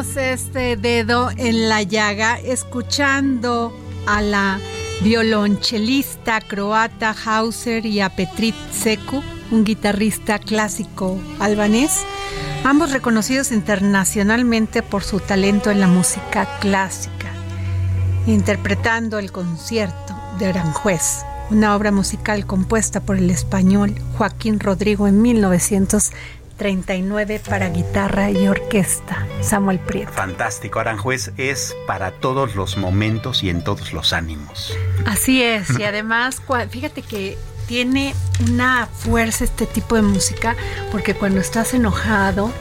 Este dedo en la llaga, escuchando a la violonchelista croata Hauser y a Petrit Seku, un guitarrista clásico albanés, ambos reconocidos internacionalmente por su talento en la música clásica, interpretando el concierto de Aranjuez, una obra musical compuesta por el español Joaquín Rodrigo en 1939 para guitarra y orquesta. Samuel Prieto. Fantástico, Aranjuez es para todos los momentos y en todos los ánimos. Así es, y además, fíjate que tiene una fuerza este tipo de música, porque cuando estás enojado,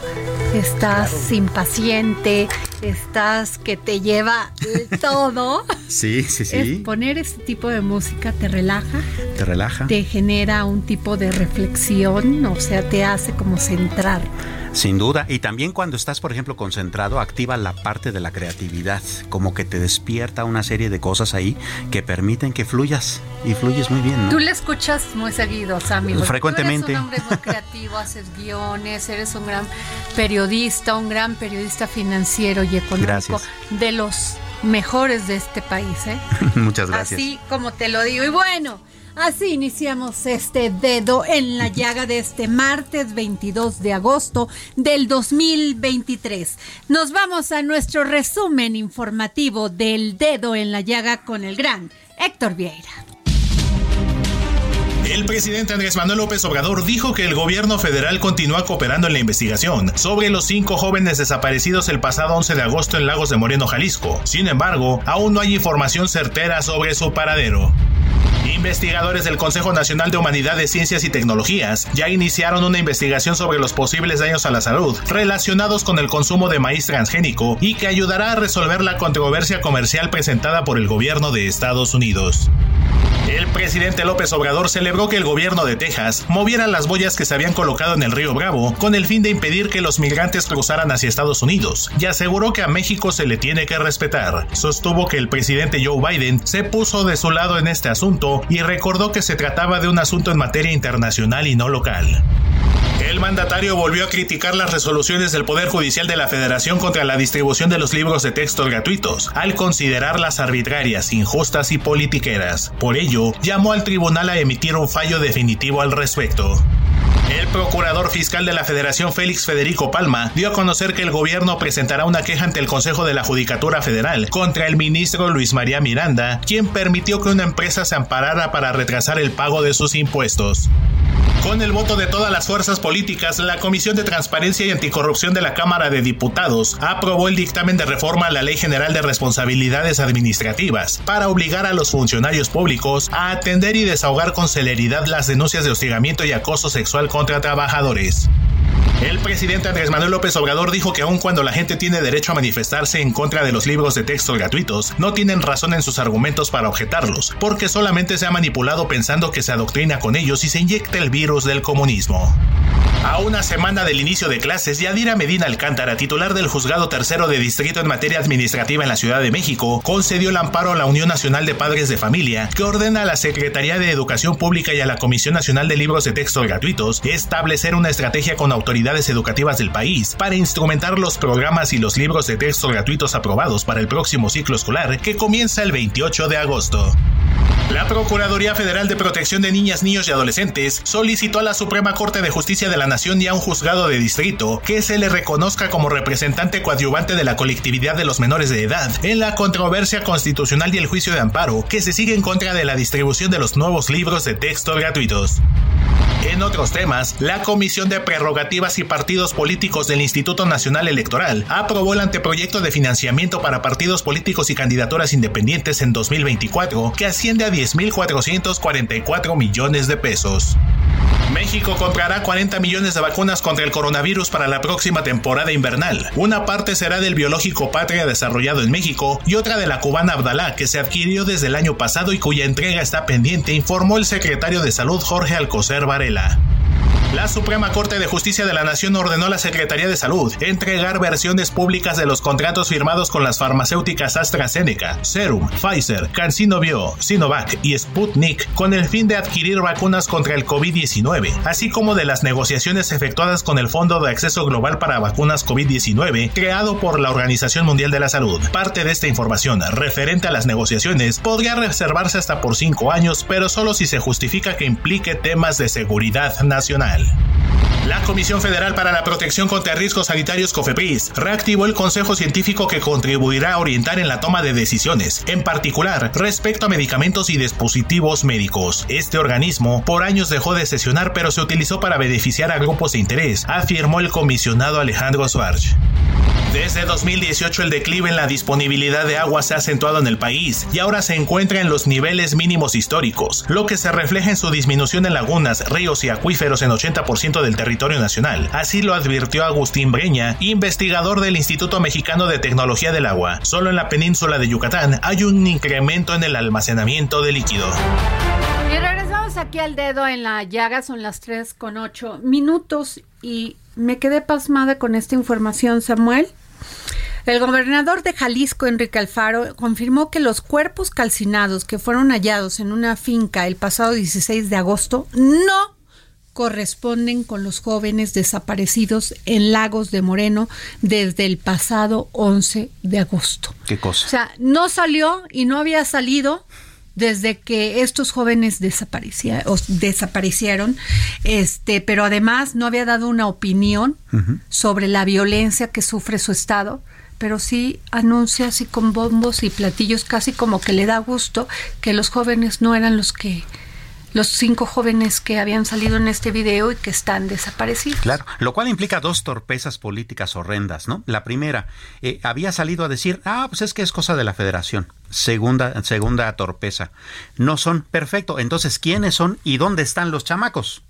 estás impaciente, estás que te lleva todo, Sí, sí, es sí. poner este tipo de música te relaja, Te relaja. te genera un tipo de reflexión, o sea, te hace como centrar. Sin duda. Y también cuando estás, por ejemplo, concentrado, activa la parte de la creatividad. Como que te despierta una serie de cosas ahí que permiten que fluyas. Y fluyes muy bien, ¿no? Tú le escuchas muy seguido, Sammy. Frecuentemente. Tú eres un hombre muy creativo, haces guiones, eres un gran periodista, un gran periodista financiero y económico. Gracias. De los mejores de este país, ¿eh? Muchas gracias. Así como te lo digo. Y bueno, así iniciamos este dedo en la llaga de este martes 22 de agosto del 2023. Nos vamos a nuestro resumen informativo del dedo en la llaga con el gran Héctor Vieira. El presidente Andrés Manuel López Obrador dijo que el gobierno federal continúa cooperando en la investigación sobre los cinco jóvenes desaparecidos el pasado 11 de agosto en Lagos de Moreno, Jalisco. Sin embargo, aún no hay información certera sobre su paradero. Investigadores del Consejo Nacional de Humanidades, Ciencias y Tecnologías ya iniciaron una investigación sobre los posibles daños a la salud relacionados con el consumo de maíz transgénico y que ayudará a resolver la controversia comercial presentada por el gobierno de Estados Unidos. El presidente López Obrador celebró que el gobierno de Texas moviera las boyas que se habían colocado en el río Bravo con el fin de impedir que los migrantes cruzaran hacia Estados Unidos y aseguró que a México se le tiene que respetar. Sostuvo que el presidente Joe Biden se puso de su lado en este asunto y recordó que se trataba de un asunto en materia internacional y no local. El mandatario volvió a criticar las resoluciones del Poder Judicial de la Federación contra la distribución de los libros de texto gratuitos, al considerarlas arbitrarias, injustas y politiqueras. Por ello, llamó al tribunal a emitir un fallo definitivo al respecto. El procurador fiscal de la Federación Félix Federico Palma dio a conocer que el gobierno presentará una queja ante el Consejo de la Judicatura Federal contra el ministro Luis María Miranda, quien permitió que una empresa se amparara para retrasar el pago de sus impuestos. Con el voto de todas las fuerzas políticas, la Comisión de Transparencia y Anticorrupción de la Cámara de Diputados aprobó el dictamen de reforma a la Ley General de Responsabilidades Administrativas para obligar a los funcionarios públicos a atender y desahogar con celeridad las denuncias de hostigamiento y acoso sexual contra trabajadores. El presidente Andrés Manuel López Obrador dijo que aun cuando la gente tiene derecho a manifestarse en contra de los libros de texto gratuitos, no tienen razón en sus argumentos para objetarlos, porque solamente se ha manipulado pensando que se adoctrina con ellos y se inyecta el virus del comunismo. A una semana del inicio de clases, Yadira Medina Alcántara, titular del Juzgado Tercero de Distrito en materia administrativa en la Ciudad de México, concedió el amparo a la Unión Nacional de Padres de Familia, que ordena a la Secretaría de Educación Pública y a la Comisión Nacional de Libros de Texto Gratuitos establecer una estrategia con educativas del país para instrumentar los programas y los libros de texto gratuitos aprobados para el próximo ciclo escolar que comienza el 28 de agosto. La Procuraduría Federal de Protección de Niñas, Niños y Adolescentes solicitó a la Suprema Corte de Justicia de la Nación y a un juzgado de distrito que se le reconozca como representante coadyuvante de la colectividad de los menores de edad en la controversia constitucional y el juicio de amparo que se sigue en contra de la distribución de los nuevos libros de texto gratuitos. En otros temas, la Comisión de Prerrogativas y Partidos Políticos del Instituto Nacional Electoral aprobó el anteproyecto de financiamiento para partidos políticos y candidaturas independientes en 2024 que asciende a 10.444 millones de pesos. México comprará 40 millones de vacunas contra el coronavirus para la próxima temporada invernal. Una parte será del biológico Patria desarrollado en México y otra de la cubana Abdalá que se adquirió desde el año pasado y cuya entrega está pendiente, informó el secretario de Salud Jorge Alcocer Varela. La Suprema Corte de Justicia de la Nación ordenó a la Secretaría de Salud entregar versiones públicas de los contratos firmados con las farmacéuticas AstraZeneca, Serum, Pfizer, CanSino Bio, Sinovac y Sputnik con el fin de adquirir vacunas contra el COVID-19, así como de las negociaciones efectuadas con el Fondo de Acceso Global para Vacunas COVID-19 creado por la Organización Mundial de la Salud. Parte de esta información referente a las negociaciones podría reservarse hasta por cinco años, pero solo si se justifica que implique temas de seguridad nacional. La Comisión Federal para la Protección contra Riesgos Sanitarios COFEPRIS reactivó el Consejo Científico que contribuirá a orientar en la toma de decisiones, en particular respecto a medicamentos y dispositivos médicos. Este organismo por años dejó de sesionar pero se utilizó para beneficiar a grupos de interés, afirmó el comisionado Alejandro Suárez. Desde 2018 el declive en la disponibilidad de agua se ha acentuado en el país y ahora se encuentra en los niveles mínimos históricos, lo que se refleja en su disminución en lagunas, ríos y acuíferos en 80% del territorio nacional. Así lo advirtió Agustín Breña, investigador del Instituto Mexicano de Tecnología del Agua. Solo en la península de Yucatán hay un incremento en el almacenamiento de líquido. Y regresamos aquí al dedo en la llaga, son las 3 con 8 minutos y me quedé pasmada con esta información, Samuel. El gobernador de Jalisco, Enrique Alfaro, confirmó que los cuerpos calcinados que fueron hallados en una finca el pasado 16 de agosto no corresponden con los jóvenes desaparecidos en Lagos de Moreno desde el pasado 11 de agosto. ¿Qué cosa? O sea, no salió y no había salido desde que estos jóvenes desaparecieron, este, pero además no había dado una opinión sobre la violencia que sufre su estado, pero sí anuncia así con bombos y platillos, casi como que le da gusto que los jóvenes no eran los que los cinco jóvenes que habían salido en este video y que están desaparecidos. Claro, lo cual implica dos torpezas políticas horrendas, ¿no? La primera, eh, había salido a decir, ah, pues es que es cosa de la federación. Segunda, segunda torpeza. No son perfecto. Entonces, ¿quiénes son y dónde están los chamacos?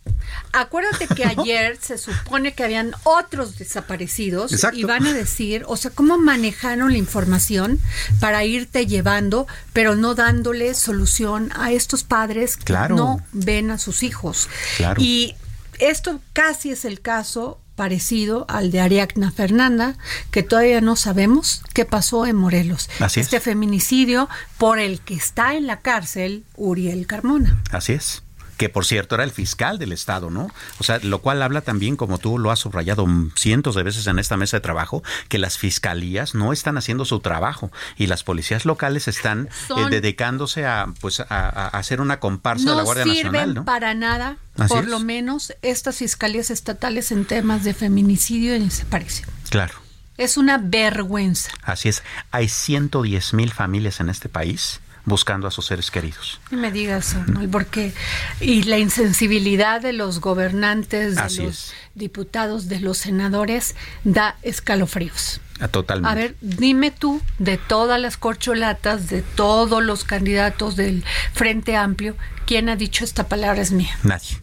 Acuérdate que ayer se supone que habían otros desaparecidos y van a decir, o sea, cómo manejaron la información para irte llevando, pero no dándole solución a estos padres que no ven a sus hijos. Y esto casi es el caso parecido al de Ariadna Fernanda, que todavía no sabemos qué pasó en Morelos. Así este feminicidio por el que está en la cárcel Uriel Carmona. Así es que por cierto era el fiscal del estado, ¿no? O sea, lo cual habla también, como tú lo has subrayado cientos de veces en esta mesa de trabajo, que las fiscalías no están haciendo su trabajo y las policías locales están eh, dedicándose a, pues, a, hacer una comparsa de la Guardia Nacional, ¿no? para nada, por lo menos estas fiscalías estatales en temas de feminicidio y desaparición. Claro. Es una vergüenza. Así es. Hay 110 mil familias en este país buscando a sus seres queridos. Y me digas, porque y la insensibilidad de los gobernantes, de los diputados, de los senadores da escalofríos. Ah, totalmente. A ver, dime tú, de todas las corcholatas, de todos los candidatos del Frente Amplio, ¿quién ha dicho esta palabra es mía? Nadie.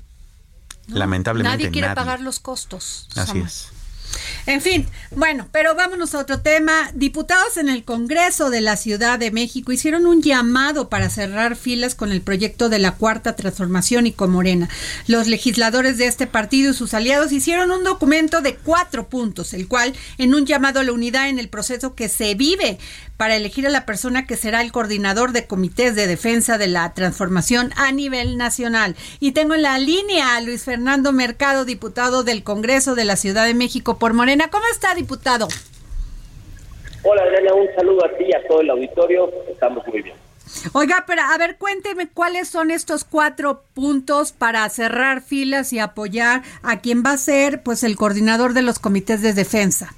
Lamentablemente nadie quiere pagar los costos. Así es. En fin, bueno, pero vámonos a otro tema. Diputados en el Congreso de la Ciudad de México hicieron un llamado para cerrar filas con el proyecto de la Cuarta Transformación y con Morena. Los legisladores de este partido y sus aliados hicieron un documento de cuatro puntos, el cual, en un llamado a la unidad en el proceso que se vive para elegir a la persona que será el coordinador de comités de defensa de la transformación a nivel nacional. Y tengo en la línea a Luis Fernando Mercado, diputado del Congreso de la Ciudad de México por Morena. ¿Cómo está, diputado? Hola, Adriana, un saludo a ti y a todo el auditorio. Estamos muy bien. Oiga, pero a ver, cuénteme cuáles son estos cuatro puntos para cerrar filas y apoyar a quien va a ser pues el coordinador de los comités de defensa.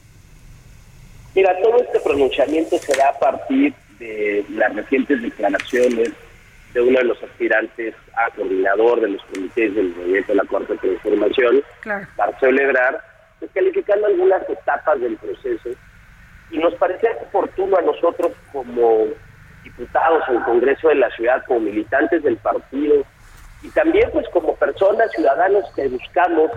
Mira, todo este pronunciamiento se da a partir de las recientes declaraciones de uno de los aspirantes a coordinador de los comités del movimiento de la Cuarta Transformación, Marcelo Ebrard, descalificando algunas etapas del proceso. Y nos parecía oportuno a nosotros como diputados en el Congreso de la Ciudad, como militantes del partido, y también pues como personas, ciudadanos que buscamos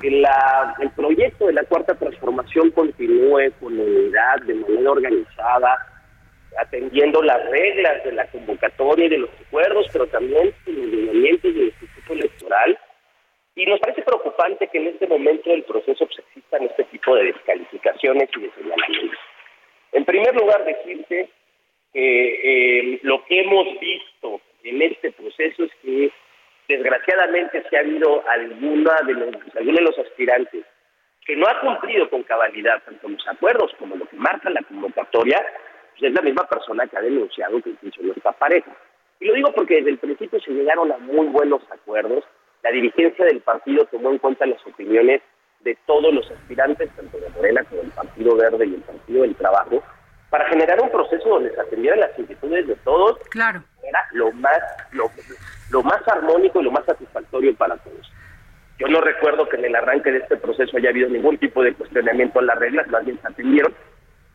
que la, el proyecto de la Cuarta Transformación continúe con unidad, de manera organizada, atendiendo las reglas de la convocatoria y de los acuerdos, pero también los lineamientos del Instituto Electoral. Y nos parece preocupante que en este momento del proceso pues, existan este tipo de descalificaciones y de señalamientos. En primer lugar, decirte que eh, lo que hemos visto en este proceso es que desgraciadamente si ha habido alguna de los, alguno de los aspirantes que no ha cumplido con cabalidad tanto los acuerdos como lo que marca la convocatoria, pues es la misma persona que ha denunciado que no está pareja. Y lo digo porque desde el principio se llegaron a muy buenos acuerdos, la dirigencia del partido tomó en cuenta las opiniones de todos los aspirantes, tanto de Morena como del Partido Verde y el Partido del Trabajo, para generar un proceso donde se atendieran las inquietudes de todos. Claro. Era lo más, lo, lo más armónico y lo más satisfactorio para todos. Yo no recuerdo que en el arranque de este proceso haya habido ningún tipo de cuestionamiento a las reglas, más bien se atendieron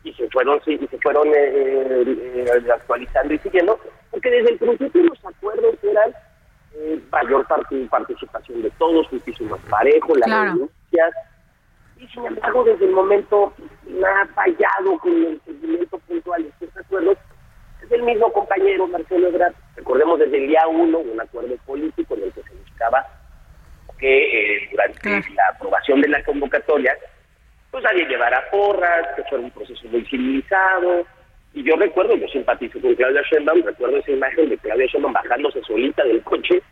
y se fueron y se fueron eh, eh, actualizando y siguiendo, porque desde el principio los acuerdos eran eh, mayor participación de todos, muchísimo más parejo, las denuncias, y sin embargo desde el momento nada ha fallado con el seguimiento puntual de estos acuerdos es el mismo compañero Marcelo Ebrard. Recordemos desde el día uno un acuerdo político en el que se buscaba que eh, durante la aprobación de la convocatoria, pues nadie llevara porras, que fuera un proceso muy civilizado. Y yo recuerdo, yo simpatizo con Claudia Sheinbaum, recuerdo esa imagen de Claudia Sheinbaum bajándose solita del coche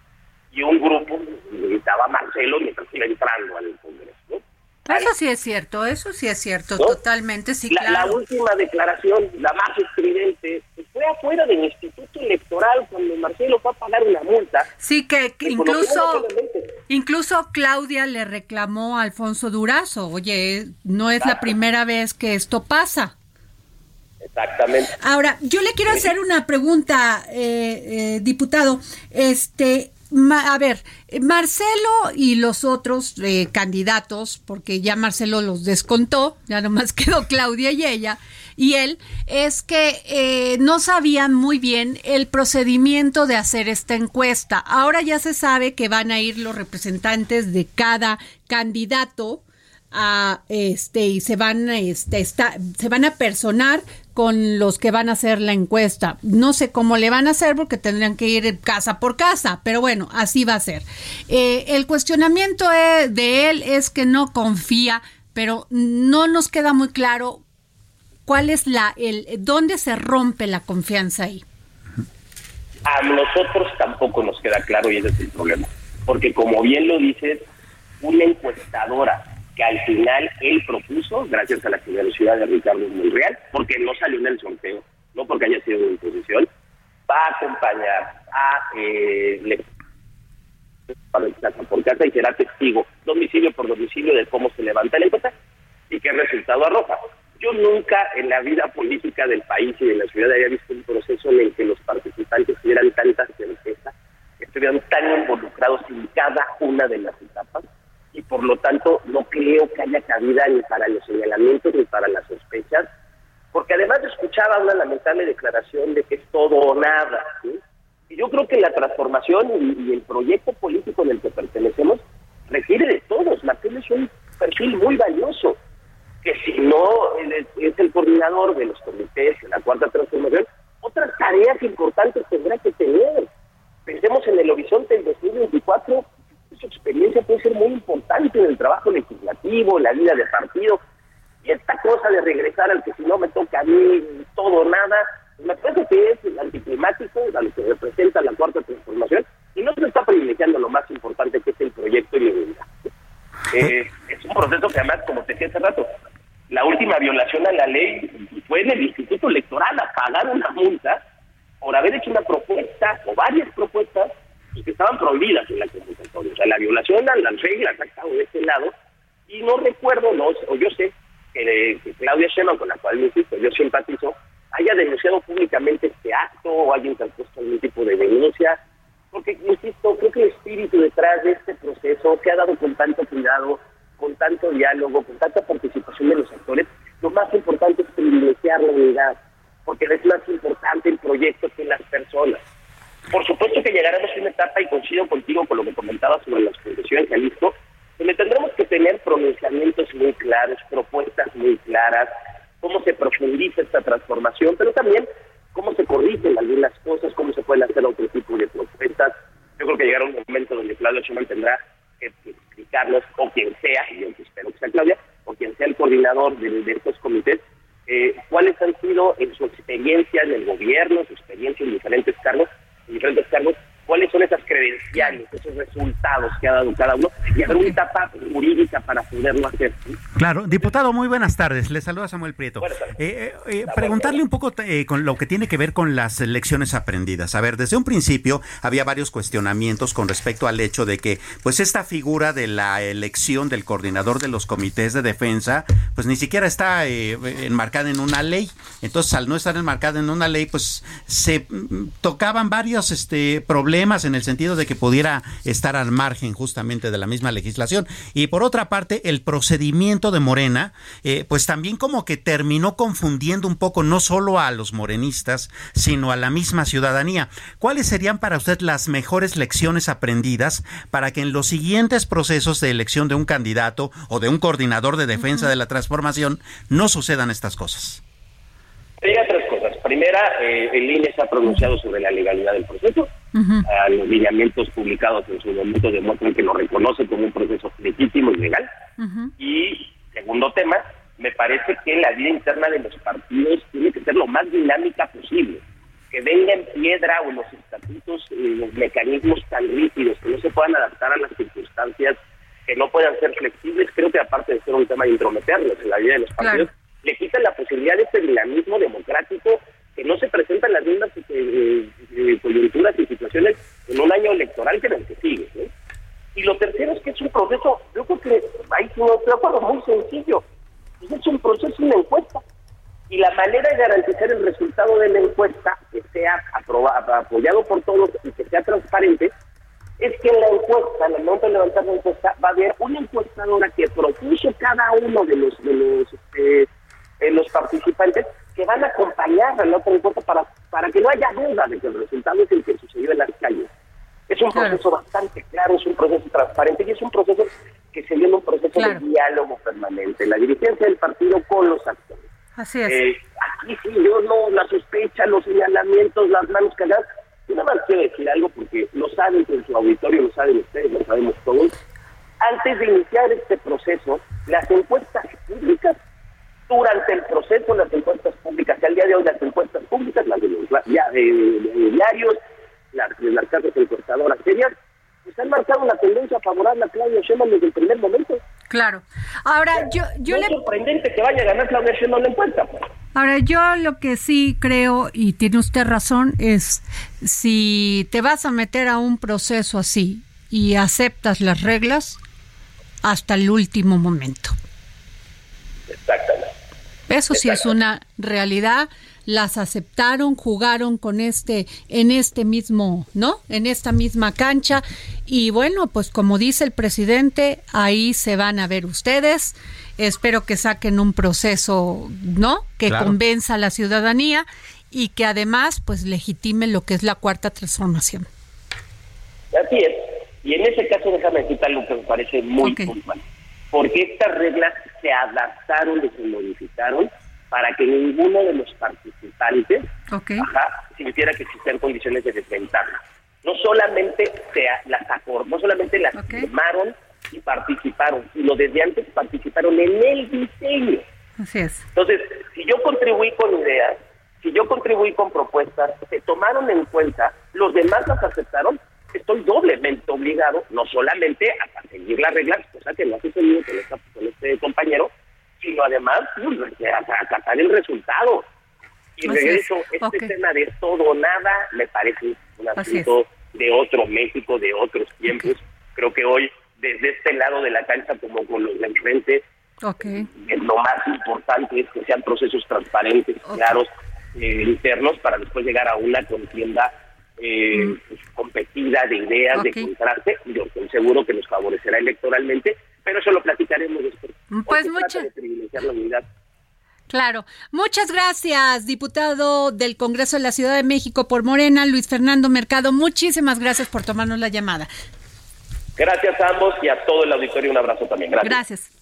y un grupo gritaba Marcelo mientras iba entrando al Congreso. ¿no? Eso sí es cierto, eso sí es cierto, totalmente, sí, la, claro. La última declaración, la más estridente, fue afuera del Instituto Electoral cuando Marcelo fue a pagar una multa. Sí, que, incluso, incluso Claudia le reclamó a Alfonso Durazo, oye, no es la primera vez que esto pasa. Exactamente. Ahora, yo le quiero hacer una pregunta, eh, eh, diputado. Este, a ver, Marcelo y los otros eh, candidatos, porque ya Marcelo los descontó, ya nomás quedó Claudia y ella, y él, es que eh, no sabían muy bien el procedimiento de hacer esta encuesta. Ahora ya se sabe que van a ir los representantes de cada candidato a este y se van este se van a personar con los que van a hacer la encuesta. No sé cómo le van a hacer porque tendrían que ir casa por casa, pero bueno, así va a ser. Eh, el cuestionamiento de él es que no confía, pero no nos queda muy claro cuál es la, el, dónde se rompe la confianza ahí. A nosotros tampoco nos queda claro y ese es el problema, porque como bien lo dices, una encuestadora que al final él propuso, gracias a la generosidad de Ricardo Monreal, porque no salió en el sorteo, no porque haya sido una imposición, va a acompañar a eh, casa por casa y será testigo domicilio por domicilio de cómo se levanta la encuesta y qué resultado arroja. Yo nunca en la vida política del país y de la ciudad había visto un proceso en el que los participantes tuvieran tanta certeza, estuvieran tan involucrados en cada una de las etapas y por lo tanto no creo que haya cabida ni para los señalamientos ni para las sospechas, porque además escuchaba una lamentable declaración de que es todo o nada. Y yo creo que la transformación y, el proyecto político en el que pertenecemos requiere de todos. Martín es un perfil muy valioso, que si no es el coordinador de los comités de la cuarta transformación, otras tareas importantes tendrá que tener. Pensemos en el horizonte del 2024 su experiencia puede ser muy importante en el trabajo legislativo, la vida de partido. Y esta cosa de regresar al que si no me toca a mí todo nada, me parece que es anticlimático, a lo que representa la cuarta transformación, y no se está privilegiando lo más importante que es el proyecto y la unidad. Eh, es un proceso que además, como te decía hace rato, la última violación a la ley fue en el Instituto Electoral a pagar una multa por haber hecho una propuesta o varias propuestas que estaban prohibidas en la convocatoria. O sea, la violación a las reglas ha estado de este lado y no recuerdo, no, o yo sé que, Claudia Sheinbaum, con la cual, insisto, yo simpatizo, haya denunciado públicamente este acto o haya interpuesto algún tipo de denuncia, porque, insisto, creo que el espíritu detrás de este proceso se ha dado con tanto cuidado, con tanto diálogo, con tanta participación de los actores, lo más importante es privilegiar la unidad, porque es más importante el proyecto que las personas. Por supuesto que llegaremos a una etapa, y coincido contigo con lo que comentabas sobre las condiciones de Jalisco, donde tendremos que tener pronunciamientos muy claros, propuestas muy claras, cómo se profundiza esta transformación, pero también cómo se corrigen algunas cosas, cómo se pueden hacer otro tipo de propuestas. Yo creo que llegará un momento donde Claudia Schumann tendrá que explicarnos, o quien sea, y yo espero que sea Claudia, o quien sea el coordinador de, estos comités, eh, cuáles han sido en su experiencia en el gobierno, su experiencia en diferentes cargos, diferentes cargos, cuáles son esas credenciales, esos resultados que ha dado cada uno y haber una etapa jurídica para poderlo hacer. Claro, diputado, muy buenas tardes. Le saluda Samuel Prieto. Eh, eh, eh, preguntarle un poco con lo que tiene que ver con las lecciones aprendidas. A ver, desde un principio había varios cuestionamientos con respecto al hecho de que, pues, esta figura de la elección del coordinador de los comités de defensa, pues ni siquiera está enmarcada en una ley. Entonces, al no estar enmarcada en una ley, pues se mm, tocaban varios este, problemas en el sentido de que pudiera estar al margen justamente de la misma legislación. Y por otra parte, el procedimiento de Morena, eh, pues también como que terminó confundiendo un poco no solo a los morenistas, sino a la misma ciudadanía. ¿Cuáles serían para usted las mejores lecciones aprendidas para que en los siguientes procesos de elección de un candidato o de un coordinador de defensa de la transformación no sucedan estas cosas? Diga tres cosas. Primera, eh, el INE se ha pronunciado sobre la legalidad del proceso los lineamientos publicados en su momento demuestran que lo reconoce como un proceso legítimo y legal. Y segundo tema, me parece que la vida interna de los partidos tiene que ser lo más dinámica posible. Que venga en piedra o los estatutos, y los mecanismos tan rígidos que no se puedan adaptar a las circunstancias, que no puedan ser flexibles, creo que aparte de ser un tema de intrometernos en la vida de los partidos, le quitan la posibilidad de este dinamismo democrático que no se presentan las mismas eh, eh, coyunturas y situaciones en un año electoral que en el que sigue. Y lo tercero es que es un proceso, yo creo que ahí no muy sencillo. Es un proceso, una encuesta. Y la manera de garantizar el resultado de la encuesta, que sea aprobado, apoyado por todos y que sea transparente, es que en la encuesta, en el momento de levantar la encuesta, va a haber una encuestadora que propuso cada uno de los de los participantes que van a acompañar a la otra encuesta para, para que no haya duda de que el resultado es el que sucedió en las calles. Es un proceso bastante claro, es un proceso transparente y es un proceso que se en un proceso de diálogo permanente, la dirigencia del partido con los actores. Así es. Eh, aquí sí, yo no, la sospecha, los señalamientos, las manos cagadas. Yo nada más quiero decir algo porque lo saben en su auditorio, lo saben ustedes, lo sabemos todos. Antes de iniciar este proceso, las encuestas públicas, durante el proceso, las encuestas públicas, al día de hoy las encuestas públicas, las de los ya, diarios, las de las casas encuestadoras serias, pues han marcado una tendencia favorable a Claudia Sheinbaum desde el primer momento. Claro. Ahora, yo, yo le... sorprendente que vaya a ganar Claudia Sheinbaum la encuesta. Pues. Ahora, yo lo que sí creo, y tiene usted razón, es si te vas a meter a un proceso así y aceptas las reglas hasta el último momento. Exactamente. Eso sí es una realidad las aceptaron, jugaron con este en este mismo, ¿no? En esta misma cancha y bueno, pues como dice el presidente, ahí se van a ver ustedes. Espero que saquen un proceso, ¿no? Que convenza a la ciudadanía y que además pues legitime lo que es la cuarta transformación. Así es. Y en ese caso déjame citar algo que me parece muy puntual. Porque estas reglas se adaptaron y se modificaron para que ninguno de los participantes sintiera que existían condiciones de desventaja. No solamente se las no solamente las firmaron y participaron, sino desde antes participaron en el diseño. Así es. Entonces, si yo contribuí con ideas, si yo contribuí con propuestas, se tomaron en cuenta, los demás las aceptaron, estoy doblemente obligado, no solamente a seguir las reglas, que no ha sucedido con este compañero, sino además pues, acatar el resultado. Y regreso, este tema de todo o nada me parece un asunto de otro México, de otros tiempos. Creo que hoy, desde este lado de la cancha, como con los de enfrente, lo más importante es que sean procesos transparentes, claros, eh, internos, para después llegar a una contienda eh, mm. competida de ideas, de contraste. Yo estoy seguro que nos favorecerá electoralmente, pero eso lo platicaremos después. Pues muchas. Claro. Muchas gracias, diputado del Congreso de la Ciudad de México por Morena, Luis Fernando Mercado. Muchísimas gracias por tomarnos la llamada. Gracias a ambos y a todo el auditorio. Un abrazo también. Gracias. Gracias.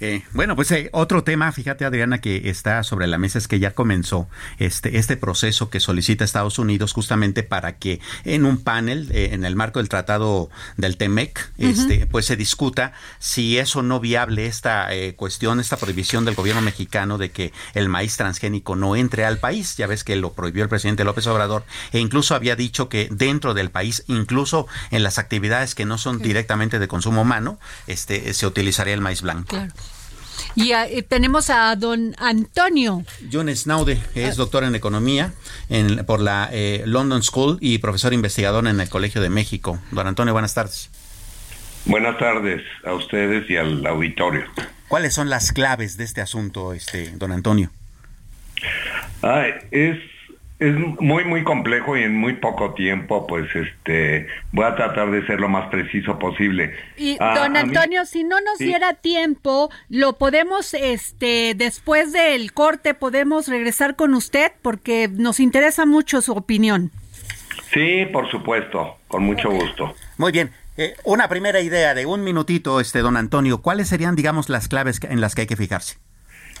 Eh, bueno, pues eh, otro tema, fíjate Adriana, que está sobre la mesa es que ya comenzó este, este proceso que solicita Estados Unidos justamente para que en un panel, eh, en el marco del tratado del TEMEC, este, pues se discuta si es o no viable esta cuestión, esta prohibición del gobierno mexicano de que el maíz transgénico no entre al país. Ya ves que lo prohibió el presidente López Obrador e incluso había dicho que dentro del país, incluso en las actividades que no son directamente de consumo humano, este, se utilizaría el maíz blanco. Claro. Y eh, tenemos a don Antonio. John Snaude es doctor en economía en, por la eh, London School y profesor investigador en el Colegio de México. Don Antonio, buenas tardes. Buenas tardes a ustedes y al auditorio. ¿Cuáles son las claves de este asunto, este, don Antonio? Ah, es es muy muy complejo y en muy poco tiempo pues este voy a tratar de ser lo más preciso posible. Y ah, don Antonio si no nos diera tiempo lo podemos este después del corte podemos regresar con usted porque nos interesa mucho su opinión. Sí por supuesto con mucho gusto. Muy bien. Eh, una primera idea de un minutito este don Antonio cuáles serían digamos las claves en las que hay que fijarse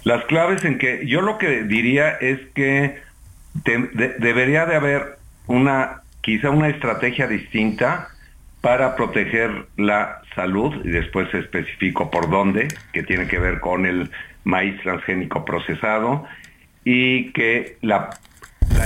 las claves en que yo lo que diría es que debería de haber una, quizá una estrategia distinta para proteger la salud, y después especifico por dónde, que tiene que ver con el maíz transgénico procesado, y que la,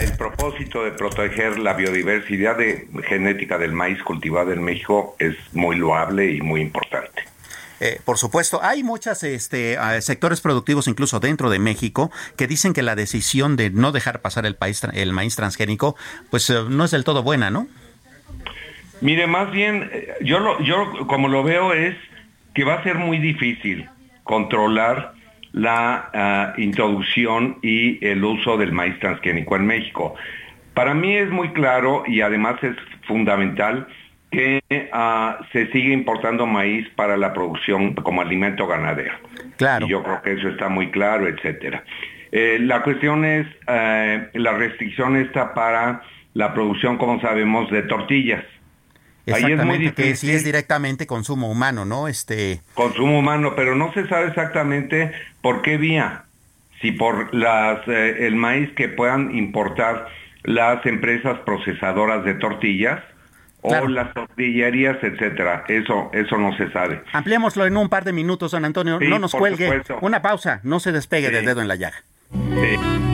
el propósito de proteger la biodiversidad de, genética del maíz cultivado en México es muy loable y muy importante. Eh, por supuesto, hay muchos este, sectores productivos, incluso dentro de México, que dicen que la decisión de no dejar pasar el, país, el maíz transgénico, pues eh, no es del todo buena, ¿no? Mire, más bien, eh, yo, lo, yo como lo veo es que va a ser muy difícil controlar la ah, introducción y el uso del maíz transgénico en México. Para mí es muy claro y además es fundamental que ah, se sigue importando maíz para la producción como alimento ganadero. Claro. Y yo creo que eso está muy claro, etcétera. Eh, la cuestión es, eh, la restricción está para la producción, como sabemos, de tortillas. Exactamente, que sí es directamente consumo humano, ¿no? Este consumo humano, pero no se sabe exactamente por qué vía. Si por las eh, el maíz que puedan importar las empresas procesadoras de tortillas o las tortillerías, etcétera. Eso eso no se sabe. Ampliémoslo en un par de minutos, San Antonio. no nos cuelgue. Una pausa, no se despegue del dedo en la llaga. Sí.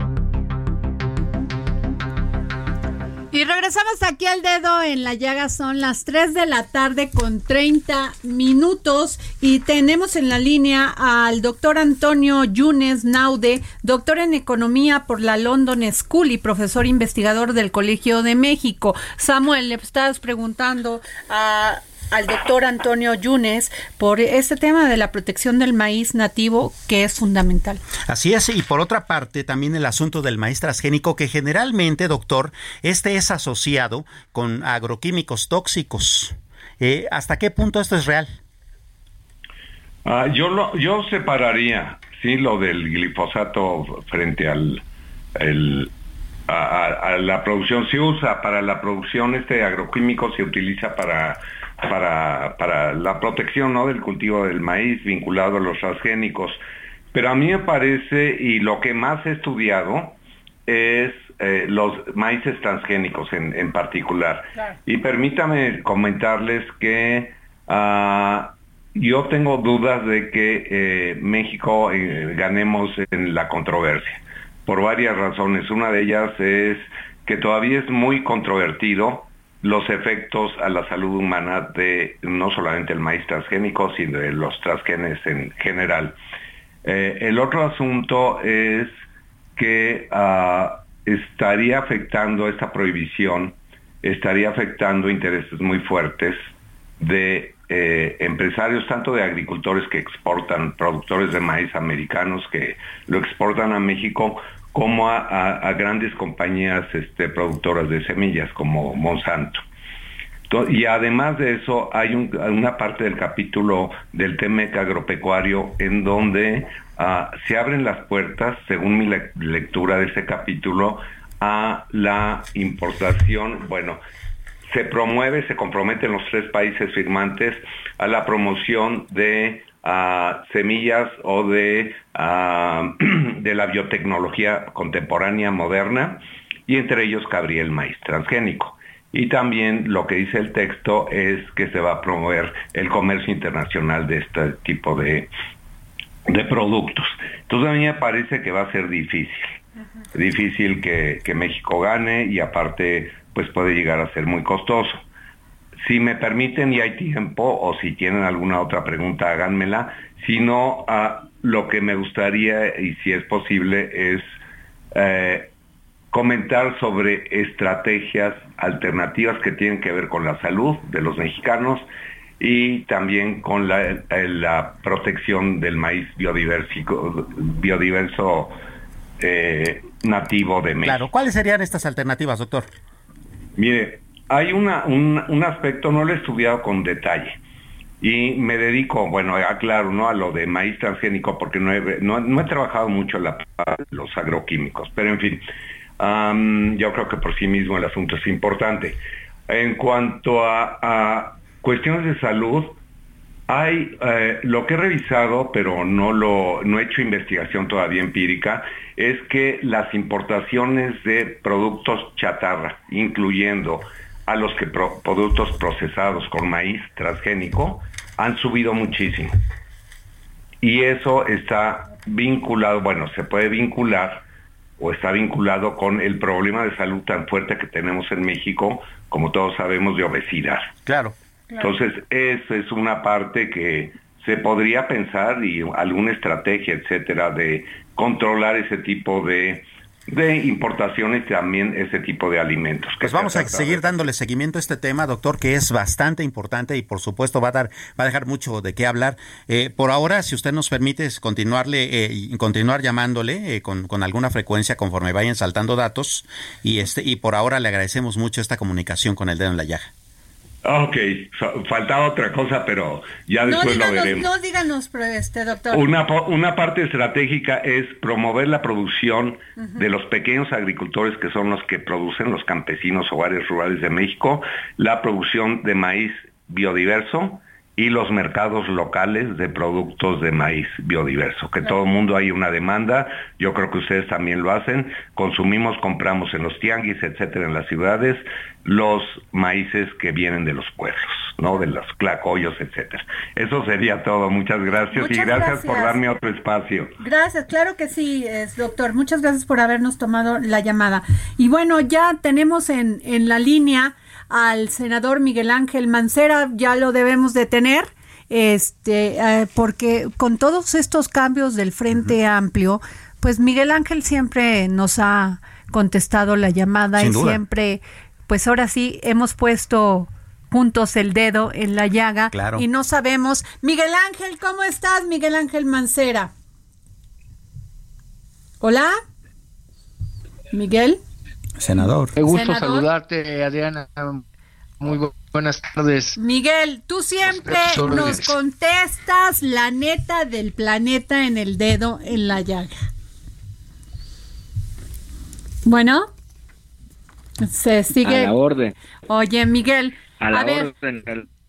Y regresamos aquí al dedo en la llaga, son las 3 de la tarde con 30 minutos y tenemos en la línea al doctor Antonio Yunes Naude, doctor en economía por la London School y profesor investigador del Colegio de México. Samuel, le estás preguntando a al doctor Antonio Yunes por este tema de la protección del maíz nativo que es fundamental. Así es, y por otra parte también el asunto del maíz transgénico que generalmente, doctor, este es asociado con agroquímicos tóxicos. Eh, ¿Hasta qué punto esto es real? Ah, yo, lo, yo separaría, sí, lo del glifosato frente al a, la producción. Se usa para la producción, este agroquímico se utiliza para para, para la protección ¿no? del cultivo del maíz vinculado a los transgénicos. Pero a mí me parece, y lo que más he estudiado, es eh, los maíces transgénicos en, en particular. Y permítame comentarles que ah, yo tengo dudas de que eh, México eh, ganemos en la controversia, por varias razones. Una de ellas es que todavía es muy controvertido los efectos a la salud humana de no solamente el maíz transgénico, sino de los transgenes en general. Eh, el otro asunto es que ah, estaría afectando esta prohibición, estaría afectando intereses muy fuertes de eh, empresarios, tanto de agricultores que exportan, productores de maíz americanos que lo exportan a México, como a, grandes compañías este, productoras de semillas como Monsanto. Y además de eso, hay una parte del capítulo del TEMEC agropecuario en donde ah, se abren las puertas, según mi lectura de ese capítulo, a la importación, bueno, se promueve, se comprometen los tres países firmantes a la promoción de ah, semillas o de, de la biotecnología contemporánea moderna y entre ellos cabría el maíz transgénico. Y también lo que dice el texto es que se va a promover el comercio internacional de este tipo de, de productos. Entonces a mí me parece que va a ser difícil. Difícil que, que México gane y aparte pues puede llegar a ser muy costoso. Si me permiten y hay tiempo, o si tienen alguna otra pregunta, háganmela. Si no, ah, lo que me gustaría, y si es posible, es eh, comentar sobre estrategias alternativas que tienen que ver con la salud de los mexicanos y también con la, la protección del maíz biodiversico, biodiverso eh, nativo de México. Claro, ¿cuáles serían estas alternativas, doctor? Mire, hay una, un, aspecto, no lo he estudiado con detalle, y me dedico, bueno, aclaro, ¿no? A lo de maíz transgénico, porque no he, no, he trabajado mucho la, los agroquímicos, pero en fin, yo creo que por sí mismo el asunto es importante. En cuanto a, cuestiones de salud, hay eh, lo que he revisado, pero no lo no he hecho investigación todavía empírica, es que las importaciones de productos chatarra, incluyendo a los que productos procesados con maíz transgénico, han subido muchísimo. Y eso está vinculado, bueno, se puede vincular o está vinculado con el problema de salud tan fuerte que tenemos en México, como todos sabemos, de obesidad. Claro. Entonces, esa es una parte que se podría pensar y alguna estrategia, etcétera, de controlar ese tipo de de importaciones también ese tipo de alimentos. Pues vamos a seguir dándole seguimiento a este tema, doctor, que es bastante importante y por supuesto va a dar, va a dejar mucho de qué hablar. Eh, por ahora, si usted nos permite continuarle, eh, continuar llamándole eh, con, con, alguna frecuencia conforme vayan saltando datos y este y por ahora le agradecemos mucho esta comunicación con el dedo en la llaga. Ok, faltaba otra cosa, pero ya después lo veremos. No díganos, este, doctor. Una, una parte estratégica es promover la producción de los pequeños agricultores que son los que producen los campesinos hogares rurales de México, la producción de maíz biodiverso, y los mercados locales de productos de maíz biodiverso, que todo el mundo hay una demanda, yo creo que ustedes también lo hacen, consumimos, compramos en los tianguis, etcétera, en las ciudades, los maíces que vienen de los pueblos, ¿no? De los clacoyos, etcétera. Eso sería todo, muchas gracias y gracias, por darme otro espacio. Gracias, claro que sí, doctor, muchas gracias por habernos tomado la llamada. Y bueno, ya tenemos en, en la línea al senador Miguel Ángel Mancera, ya lo debemos de tener, este, eh, porque con todos estos cambios del Frente Amplio, pues Miguel Ángel siempre nos ha contestado la llamada y siempre, pues ahora sí hemos puesto juntos el dedo en la llaga y no sabemos. Miguel Ángel, ¿cómo estás, Miguel Ángel Mancera? Hola. Miguel. Senador. Me gusto saludarte, Adriana. Muy buenas tardes. Miguel, tú siempre nos contestas la neta del planeta en el dedo en la llaga. Bueno, se sigue. A la orden. Oye, Miguel, a, ver,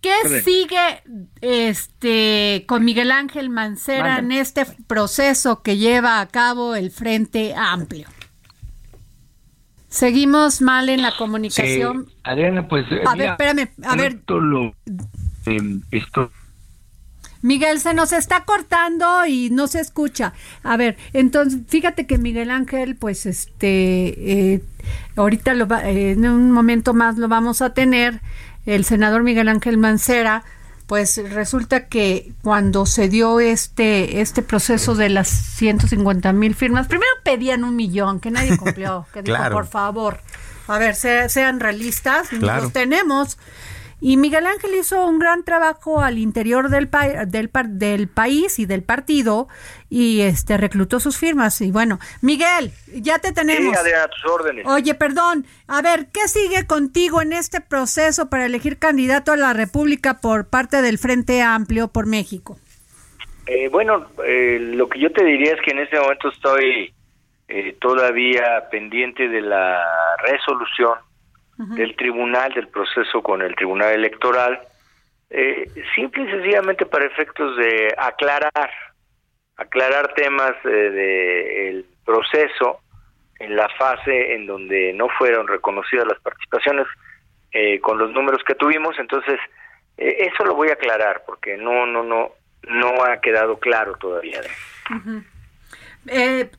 ¿qué sigue este con Miguel Ángel Mancera en este proceso que lleva a cabo el Frente Amplio? Seguimos mal en la comunicación. Adriana, pues. A ver, espérame, a ver. Em, esto, Miguel, se nos está cortando y no se escucha. A ver, entonces, fíjate que Miguel Ángel, pues, este, eh, ahorita lo va, eh, en un momento más lo vamos a tener, el senador Miguel Ángel Mancera, pues resulta que cuando se dio este, este proceso de las 150 mil firmas, primero pedían un millón, que nadie cumplió, que dijo, por favor, a ver, sean realistas, los tenemos. Y Miguel Ángel hizo un gran trabajo al interior del, del, del, país y del partido y este reclutó sus firmas. Y bueno, Miguel, ya te tenemos. Sí, a tus órdenes. Oye, perdón, a ver, ¿qué sigue contigo en este proceso para elegir candidato a la República por parte del Frente Amplio por México? Eh, bueno, eh, lo que yo te diría es que en este momento estoy eh, todavía pendiente de la resolución del tribunal, del proceso con el tribunal electoral, eh, simple y sencillamente para efectos de aclarar, aclarar temas del de proceso en la fase en donde no fueron reconocidas las participaciones eh, con los números que tuvimos, entonces eh, eso lo voy a aclarar porque no no no no ha quedado claro todavía. eh,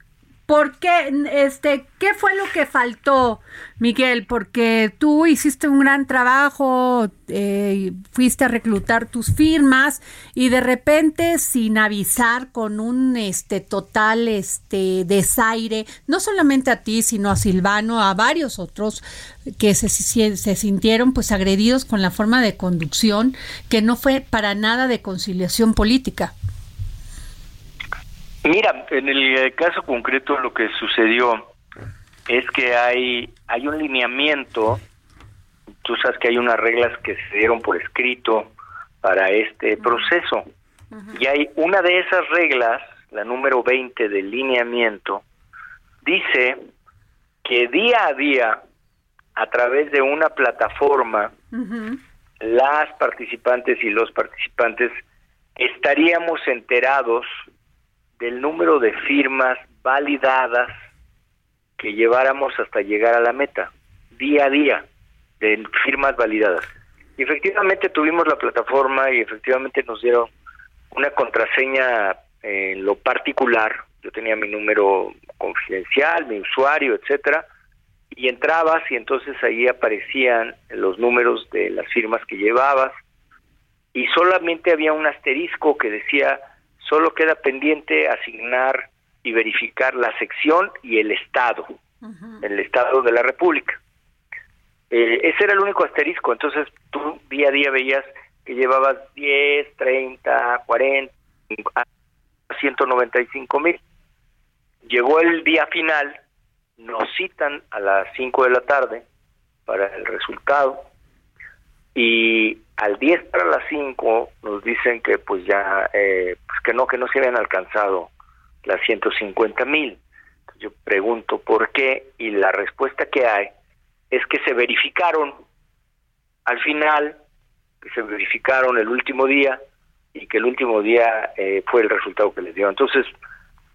¿Por qué, este, qué fue lo que faltó, Miguel? Porque tú hiciste un gran trabajo, eh, fuiste a reclutar tus firmas y de repente, sin avisar, con un este total este desaire, no solamente a ti, sino a Silvano, a varios otros que se, se sintieron pues agredidos con la forma de conducción que no fue para nada de conciliación política. Mira, en el caso concreto lo que sucedió es que hay hay un lineamiento, tú sabes que hay unas reglas que se dieron por escrito para este proceso. Y hay una de esas reglas, la número 20 del lineamiento, dice que día a día, a través de una plataforma, las participantes y los participantes estaríamos enterados del número de firmas validadas que lleváramos hasta llegar a la meta, día a día, de firmas validadas. Y efectivamente tuvimos la plataforma y efectivamente nos dieron una contraseña en lo particular. Yo tenía mi número confidencial, mi usuario, etcétera, y entrabas y entonces ahí aparecían los números de las firmas que llevabas y solamente había un asterisco que decía solo queda pendiente asignar y verificar la sección y el estado, el estado de la República. Eh, ese era el único asterisco, entonces tú día a día veías que llevabas 10, 30, 40, 195 mil. Llegó el día final, nos citan a las 5 de la tarde para el resultado y al 10 para las 5 nos dicen que pues ya eh, pues que no que no se habían alcanzado las 150 mil. Yo pregunto por qué y la respuesta que hay es que se verificaron al final que se verificaron el último día y que el último día eh, fue el resultado que les dio. Entonces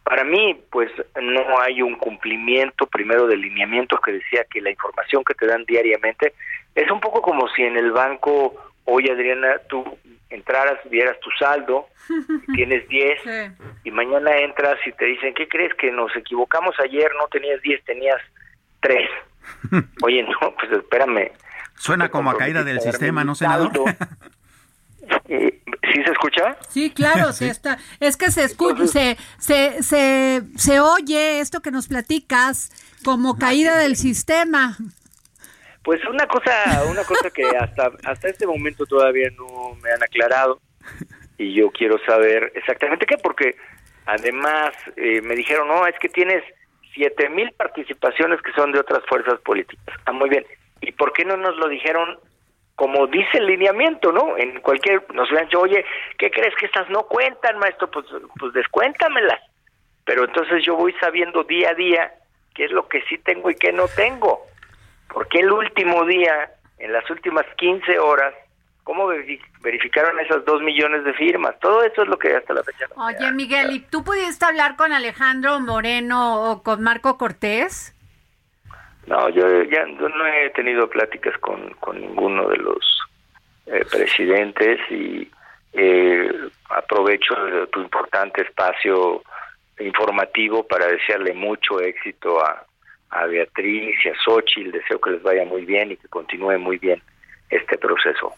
para mí pues no hay un cumplimiento primero del lineamiento que decía que la información que te dan diariamente es un poco como si en el banco hoy Adriana tú entraras, vieras tu saldo, tienes 10 y mañana entras y te dicen, ¿qué crees que nos equivocamos ayer? No tenías 10, tenías 3. Oye, no, pues espérame. Suena como a caída del sistema, ¿no, senador? Eh, ¿Sí se escucha? Sí, claro, sí. está. Es que se escucha, se, se, se, se oye esto que nos platicas como caída del sistema. Pues una cosa, una cosa que hasta hasta este momento todavía no me han aclarado y yo quiero saber exactamente qué, porque además eh, me dijeron, no, es que tienes siete mil participaciones que son de otras fuerzas políticas. Ah, muy bien. ¿Y por qué no nos lo dijeron como dice el lineamiento, ¿no? En cualquier, nos hubieran dicho, oye, ¿qué crees que estas no cuentan, maestro? Pues, pues descuéntamelas. Pero entonces yo voy sabiendo día a día qué es lo que sí tengo y qué no tengo. Porque el último día, en las últimas 15 horas, cómo verificaron esas dos millones de firmas. Todo eso es lo que hasta la fecha. Oye, Miguel, ¿y tú pudiste hablar con Alejandro Moreno o con Marco Cortés? No, yo ya no he tenido pláticas con, con ninguno de los eh, presidentes y eh, aprovecho tu importante espacio informativo para desearle mucho éxito a, a Beatriz y a Xochitl, deseo que les vaya muy bien y que continúe muy bien este proceso.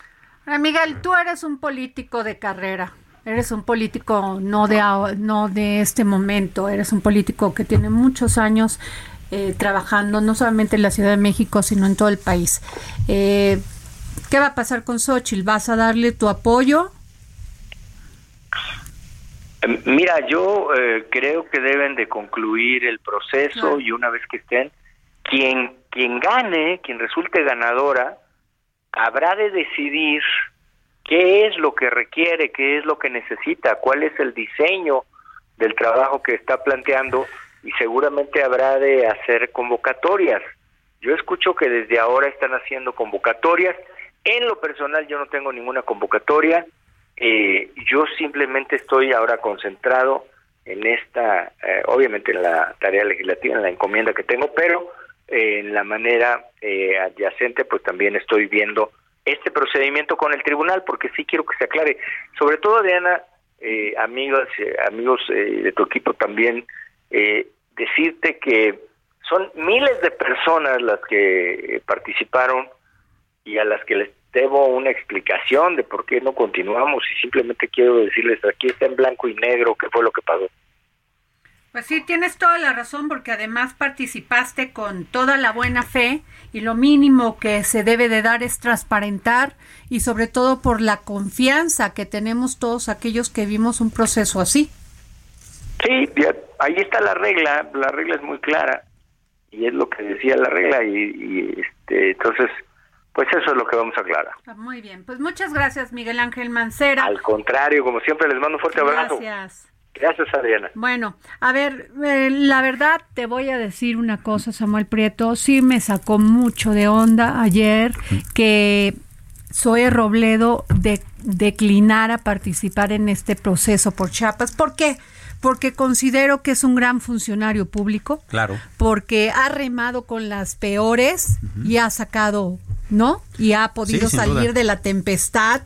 Miguel, tú eres un político de carrera, eres un político no de, no de este momento, eres un político que tiene muchos años eh, trabajando no solamente en la Ciudad de México, sino en todo el país. Eh, ¿Qué va a pasar con Xochitl? ¿Vas a darle tu apoyo? Em, mira, yo eh, creo que deben de concluir el proceso y una vez que estén, quien, quien gane, quien resulte ganadora, habrá de decidir qué es lo que requiere, qué es lo que necesita, cuál es el diseño del trabajo que está planteando y seguramente habrá de hacer convocatorias. Yo escucho que desde ahora están haciendo convocatorias. En lo personal yo no tengo ninguna convocatoria. Eh, yo simplemente estoy ahora concentrado en esta, eh, obviamente en la tarea legislativa, en la encomienda que tengo, pero eh, en la manera adyacente pues también estoy viendo este procedimiento con el tribunal porque sí quiero que se aclare. Sobre todo, Diana, eh, amigas, amigos de tu equipo también, decirte que son miles de personas las que participaron y a las que les debo una explicación de por qué no continuamos y simplemente quiero decirles aquí está en blanco y negro qué fue lo que pasó. Pues sí, tienes toda la razón porque además participaste con toda la buena fe y lo mínimo que se debe de dar es transparentar y sobre todo por la confianza que tenemos todos aquellos que vimos un proceso así. Sí, ahí está la regla, la regla es muy clara y es lo que decía la regla y, y este entonces pues eso es lo que vamos a aclarar. Ah, muy bien, pues muchas gracias Miguel Ángel Mancera. Al contrario, como siempre les mando un fuerte abrazo. Gracias. Gracias, Adriana. Bueno, a ver, eh, la verdad te voy a decir una cosa, Samuel Prieto. Sí me sacó mucho de onda ayer que Zoe Robledo de, declinara participar en este proceso por Chiapas. ¿Por qué? Porque considero que es un gran funcionario público. Claro. Porque ha remado con las peores y ha sacado ¿no? Y ha podido salir de la tempestad.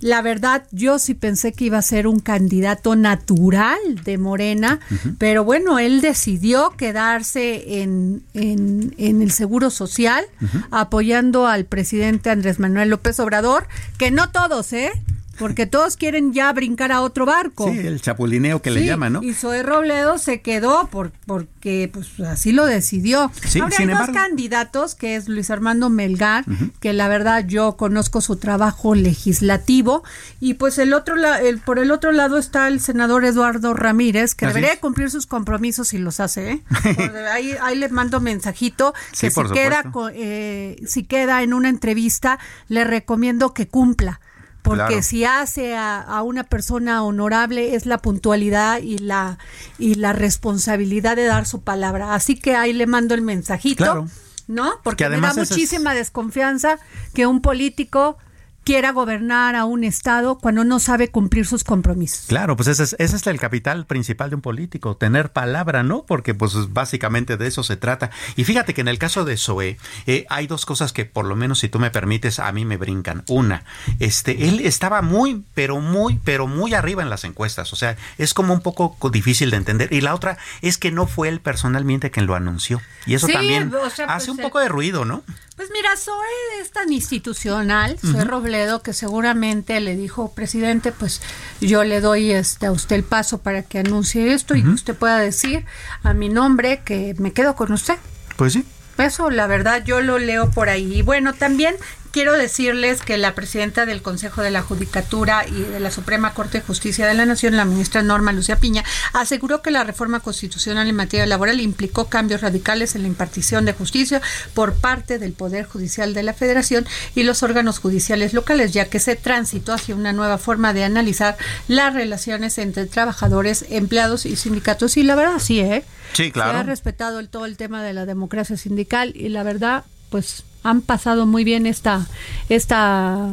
La verdad, yo sí pensé que iba a ser un candidato natural de Morena, pero bueno, él decidió quedarse en, en, el Seguro Social, apoyando al presidente Andrés Manuel López Obrador, que no todos, ¿eh? Porque todos quieren ya brincar a otro barco. Sí, el chapulineo que le llaman, ¿no? Y Zoe Robledo se quedó por, porque pues así lo decidió. Sí, Ahora hay dos candidatos, que es Luis Armando Melgar, que la verdad yo conozco su trabajo legislativo, y pues el otro el, por el otro lado está el senador Eduardo Ramírez, que debería cumplir sus compromisos y los hace, ¿eh? ahí, ahí le mando mensajito que si queda, eh, si queda en una entrevista, le recomiendo que cumpla porque si hace a, una persona honorable es la puntualidad y la y la responsabilidad de dar su palabra. Así que ahí le mando el mensajito, ¿no? Porque me da muchísima desconfianza que un político quiera gobernar a un Estado cuando no sabe cumplir sus compromisos. Claro, pues ese es, ese es el capital principal de un político, tener palabra, ¿no? Porque pues básicamente de eso se trata. Y fíjate que en el caso de Zoe, eh, hay dos cosas que por lo menos si tú me permites a mí me brincan. Una, este, él estaba muy, pero muy, pero muy arriba en las encuestas. O sea, es como un poco difícil de entender. Y la otra es que no fue él personalmente quien lo anunció. Y eso también hace pues, un poco de ruido, ¿no? Pues mira, Zoe es tan institucional, Zoe Robledo, que seguramente le dijo, presidente, pues yo le doy este, a usted el paso para que anuncie esto y que usted pueda decir a mi nombre que me quedo con usted. Pues sí. Eso, la verdad, yo lo leo por ahí. Y bueno, también quiero decirles que la presidenta del Consejo de la Judicatura y de la Suprema Corte de Justicia de la Nación, la ministra Norma Lucía Piña, aseguró que la reforma constitucional en materia laboral implicó cambios radicales en la impartición de justicia por parte del Poder Judicial de la Federación y los órganos judiciales locales, ya que se transitó hacia una nueva forma de analizar las relaciones entre trabajadores, empleados y sindicatos. Y la verdad, sí, ¿eh? Sí, claro. Se ha respetado el, todo el tema de la democracia sindical y la verdad, pues han pasado muy bien esta, esta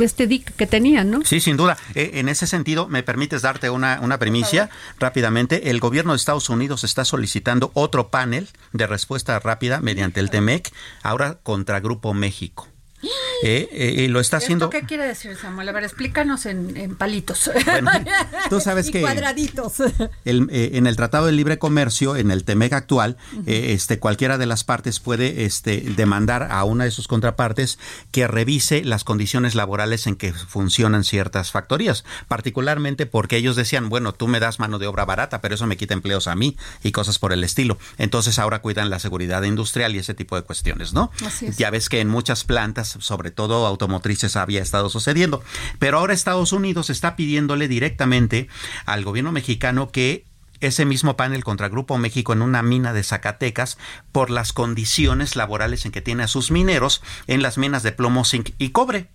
este DIC que tenían, ¿no? Sí, sin duda. Eh, en ese sentido, ¿me permites darte una, una primicia rápidamente? El gobierno de Estados Unidos está solicitando otro panel de respuesta rápida mediante el TEMEC, ahora contra Grupo México. Eh, eh, lo está haciendo. ¿Qué quiere decir, Samuel? A ver, explícanos en, palitos. tú sabes que. cuadraditos. Eh, en el Tratado de Libre Comercio, en el TEMEC actual, este, cualquiera de las partes puede este, demandar a una de sus contrapartes que revise las condiciones laborales en que funcionan ciertas factorías. Particularmente porque ellos decían, bueno, tú me das mano de obra barata, pero eso me quita empleos a mí y cosas por el estilo. Entonces ahora cuidan la seguridad industrial y ese tipo de cuestiones, ¿no? Ya ves que en muchas plantas, sobre todo automotrices había estado sucediendo. Pero ahora Estados Unidos está pidiéndole directamente al gobierno mexicano que ese mismo panel contra Grupo México en una mina de Zacatecas por las condiciones laborales en que tiene a sus mineros en las minas de plomo, zinc y cobre.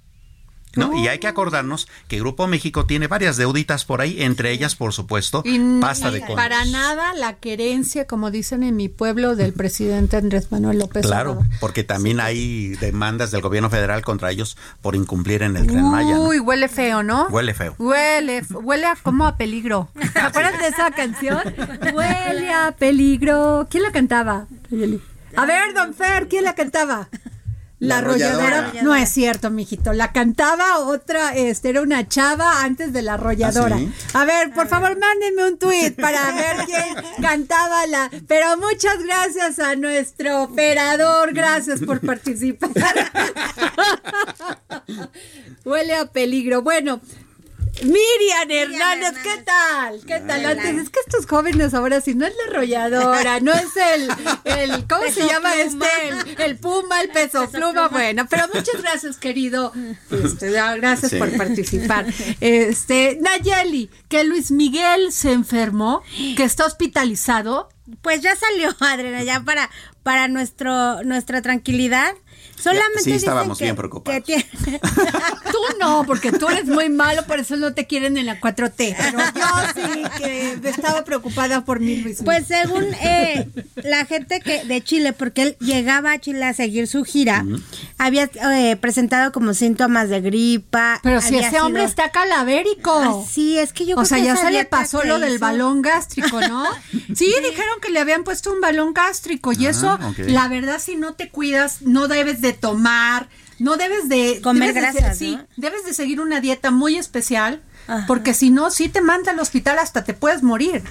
No, y hay que acordarnos que Grupo México tiene varias deuditas por ahí, entre ellas, por supuesto, Y pasta de y conchos. para nada la querencia, como dicen en mi pueblo, del presidente Andrés Manuel López Claro, Obrador. porque también hay demandas del gobierno federal contra ellos por incumplir en el tren Maya. ¿no? Uy, huele feo, ¿no? Huele feo. Huele, huele a, como a peligro. ¿Te acuerdas de esa canción? Huele a peligro. ¿Quién la cantaba? A ver, don Fer, ¿quién la cantaba? La, La arrolladora. No es cierto, mijito. La cantaba otra, este, era una chava antes de la arrolladora. ¿Ah, sí? A ver, por favor, mándenme un tuit para ver quién cantaba la. Pero muchas gracias a nuestro operador. Gracias por participar. Huele a peligro. Bueno. Miriam Hernández, ¿qué tal? ¿Qué tal? Hola. Antes, es que estos jóvenes ahora sí, no es la arrolladora, no es el, el ¿cómo se llama pluma. este? El, el puma, el peso pluma. Bueno, pero muchas gracias, querido. Este, gracias Sí. por participar. Este, Nayeli, que Luis Miguel se enfermó, que está hospitalizado. Pues ya salió, Adriana, ya para, para nuestro, nuestra tranquilidad. Solamente sí, dicen estábamos que- bien preocupados. que tiene- Tú no, porque tú eres muy malo, por eso no te quieren en la 4T. Pero yo sí que estaba preocupada por mí, Luis. Pues según eh, la gente que de Chile, porque él llegaba a Chile a seguir su gira, había eh, presentado como síntomas de gripa. Pero si ese hombre está calavérico. Sí, es que yo O creo sea, que ya se le pasó lo del balón gástrico, ¿no? Sí, dijeron que le habían puesto un balón gástrico y Ah, eso, la verdad, si no te cuidas, no debes de tomar, no debes de Comer debes de sí, ¿no? debes de seguir una dieta muy especial, porque si no, si te manda al hospital hasta te puedes morir.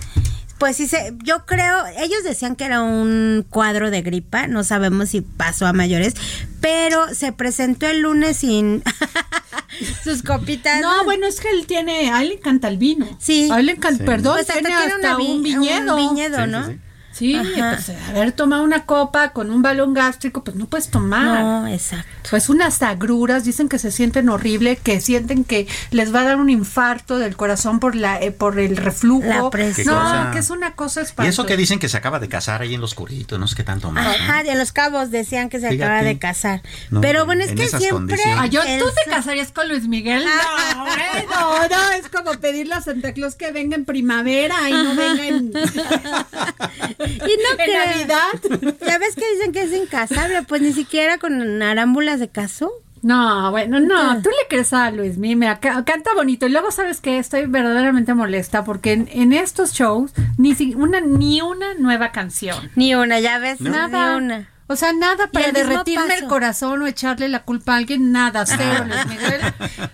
Pues sí, se, yo creo, ellos decían que era un cuadro de gripa, no sabemos si pasó a mayores, pero se presentó el lunes sin sus copitas. No, bueno, es que él tiene, a él le encanta el vino. Sí. A él le encanta, Sí. perdón, Pues tiene tiene hasta una vi- un viñedo. un viñedo, Sí, ¿no? sí, sí. Pues haber tomado una copa con un balón gástrico, pues no puedes tomar. No, exacto. Pues unas agruras, dicen que se sienten horrible, que sienten que les va a dar un infarto del corazón por la eh, por el reflujo. La presión. ¿Qué No, cosa? que es una cosa Y espantosa. eso que dicen que se acaba de casar ahí en los curitos, no sé qué tanto más. ¿no? Ajá, de los cabos decían que se Fíjate. acaba de casar. No, pero bueno, es que siempre. Ah, yo, el- ¿Tú te casarías con Luis Miguel? No, hombre, no, no, es como pedirle a Santa Claus que venga en primavera y no venga en, Y no en creo. Navidad. Ya ves que dicen que es incasable, pues ni siquiera con arámbulas de casó. No, bueno, no, tú le crees a Luis Mime, ca- canta bonito. Y luego, ¿sabes que Estoy verdaderamente molesta porque en, en estos shows ni, si- una, ni una nueva canción. Ni una, ya ves, Nada. ni una. O sea, nada para el derretirme el corazón o echarle la culpa a alguien, nada, cero, Luis Miguel.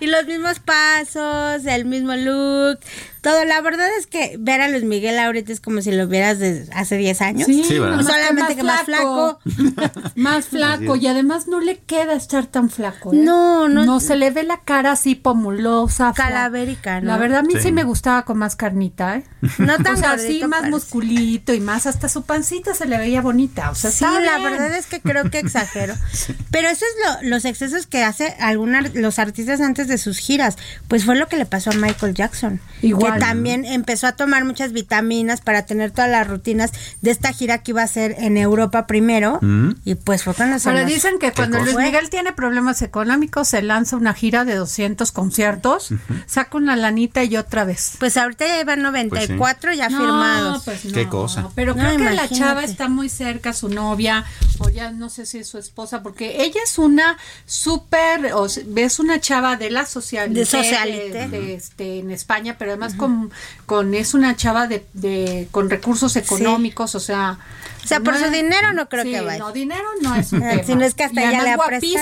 Y los mismos pasos, el mismo look, todo. La verdad es que ver a Luis Miguel ahorita es como si lo vieras de hace 10 años. Sí, Sí, Solamente que más flaco. más flaco y además no le queda estar tan flaco. ¿eh? No, no. No se le ve la cara así pomulosa. Calavérica, ¿no? La verdad a mí sí. Sí. me gustaba con más carnita, ¿eh? No tan o sea, gordito, sí, más musculito y más, hasta su pancita se le veía bonita. O sea, Sí, la bien. verdad es que creo que exagero. Pero eso es lo- los excesos que hace alguna, los artistas antes de sus giras. Pues fue lo que le pasó a Michael Jackson. Igual. Que también empezó a tomar muchas vitaminas para tener todas las rutinas de esta gira que iba a ser en Europa primero. Mm. Y pues fue cuando se Pero dicen que cuando cosa? Luis Miguel tiene problemas económicos se lanza una gira de 200 conciertos, saca una lanita y otra vez. Pues ahorita ya iban 94 ya firmados. pues Qué cosa. Pero No, creo que la chava está muy cerca, su novia, o ya no sé si es su esposa, porque ella es una súper, es una chava de la socialité, De socialité. de- de, este, en España, pero además con, con, es una chava de, de con recursos económicos, o sea... O sea, por no su dinero no creo sí, que vaya. No, dinero no es un tema. si no es que hasta Y ella además le ha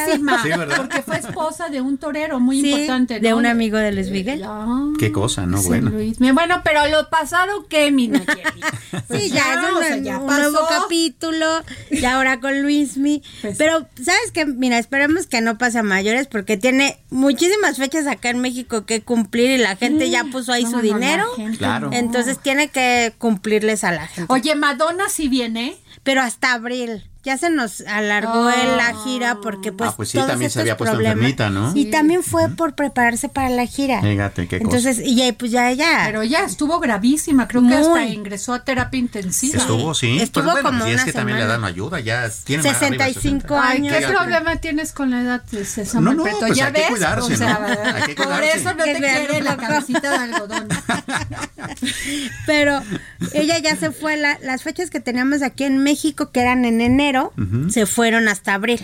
guapísima, porque fue esposa de un torero muy Sí, importante, ¿no? de un amigo de Luis Miguel. Ah, Qué cosa, ¿no? sí, bueno. Luis. Bueno, pero lo pasado, ¿qué, mi Nayeli? Pues Sí, ya, es un, o sea, ya un pasó. nuevo capítulo, y ahora con Luismi. Pues- Pero, ¿sabes qué? Mira, esperemos que no pase a mayores porque tiene muchísimas fechas acá en México que cumplir y la gente ya puso ahí No, su no, no, dinero. gente Claro. no. Entonces tiene que cumplirles a la gente. Oye, Madonna sí viene. Pero hasta abril. Ya se nos alargó en la gira porque pues Ah, pues sí, todos también se había puesto enfermita, ¿no? Y también fue por prepararse para la gira. Fíjate qué cosa. Entonces, y ya, pues ya ella Pero ya estuvo gravísima, creo que Muy. hasta ingresó a terapia intensiva. Estuvo, sí. Estuvo Pues bueno, como y es una que también le semana. dan ayuda, ya tiene más arriba de 65 60. Ay, ¿qué años. problema tienes con la edad, César No, no, pues ¿Ya hay que ves? cuidarse, o sea, ¿no? Hay que por cuidarse. eso no Que te quiere la cabecita de algodón. Pero ella ya se fue, la- las fechas que teníamos aquí en México, que eran en enero, se fueron hasta abril.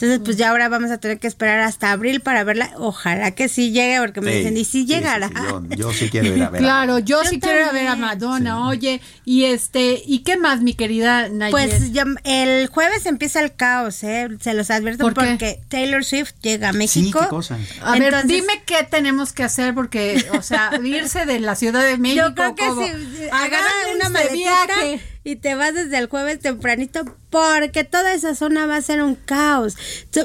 Entonces, pues ya ahora vamos a tener que esperar hasta abril para verla. Ojalá que sí llegue, porque me Sí, dicen, ¿y si sí, llegará? sí, sí, yo, yo sí quiero ir a ver. a- Claro, yo, Yo sí quiero ir a ver a. Madonna, oye, y este, ¿y qué más, mi querida Nayel? Pues ya- el jueves empieza el caos, ¿eh? Se los advierto ¿Por qué? porque Taylor Swift llega a Sí, México. qué cosa. a ver, dime qué tenemos que hacer porque, o sea, irse de la Ciudad de México. Yo creo que como, si agarra hagan una maletita viaje. Y te vas desde el jueves tempranito porque toda esa zona va a ser un caos.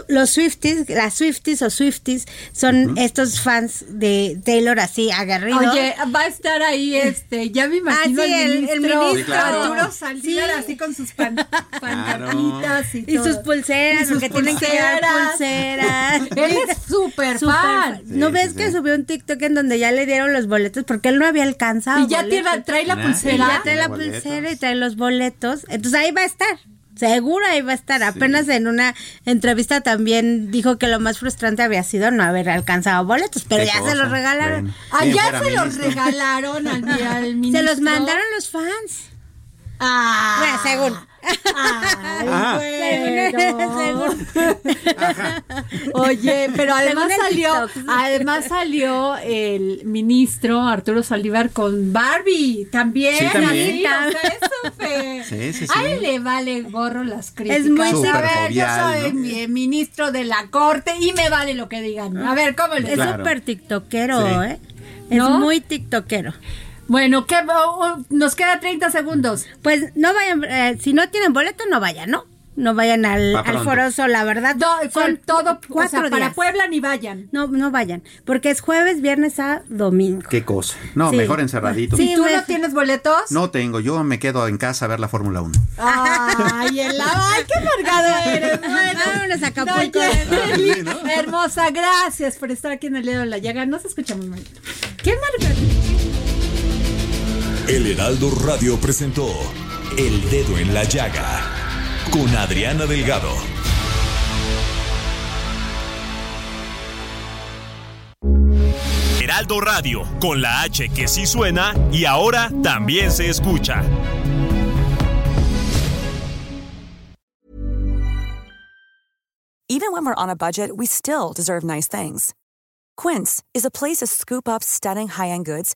Los Swifties, las Swifties o Swifties son estos fans de Taylor así agarridos. Oye, va a estar ahí, este, ya me imagino Ah, sí, el, el- el ministro, ministro. Sí, claro. Arturo Saldívar Sí. así con sus pan, pancartitas y, y sus pulseras, Y sus porque tienen que pulseras. pulseras. Él es súper fan. ¿No ves sí, que sí. subió un TikTok en donde ya le dieron los boletos porque él no había alcanzado? Y ya boletos? trae la Y pulsera. ya trae la Boletos. pulsera y trae los boletos. Entonces ahí va a estar. Seguro ahí va a estar. Apenas en una entrevista también dijo que lo más frustrante había sido no haber alcanzado boletos, pero Qué ya se los regalaron. Bueno. Allá fuera se los regalaron al, al Se ministro. los mandaron los fans. Ah, Bueno, según. Ay, bueno. Oye, pero además salió, además salió el ministro Arturo Saldívar con Barbie también. Sí, también. es. Sí, sí, sí. A él le vale gorro las críticas. Es muy a Súper ver, yo soy ¿no? mi- ministro de la corte y me vale lo que digan. A ver, ¿cómo le Es Claro. súper tiktokero, Sí. ¿eh? Es ¿No? muy tiktokero. Bueno, ¿qué, oh, oh, nos queda 30 segundos. Pues no vayan, eh, si no tienen boleto, no vayan, ¿no? No vayan al, Va al. Foroso, la verdad. No, con son todo, o cuatro sea, para días. Puebla ni vayan. No, no vayan, porque es jueves, viernes a domingo. Qué cosa. No, Sí. mejor encerradito. Sí, ¿Y tú me- no tienes boletos? No tengo, yo me quedo en casa a ver la Fórmula 1. Ay, el ay, qué amargado eres. Bueno, Vámonos a Acapulco. Nayeli, Sí, ¿no? Hermosa, gracias por estar aquí en el dedo de la llaga. Nos escuchamos mañana. Qué amargado. El Heraldo Radio presentó El Dedo en la Llaga con Adriana Delgado. Heraldo Radio, con la H que sí suena y ahora también se escucha. Even when we're on a budget, we still deserve nice things. Quince is a place to scoop up stunning high-end goods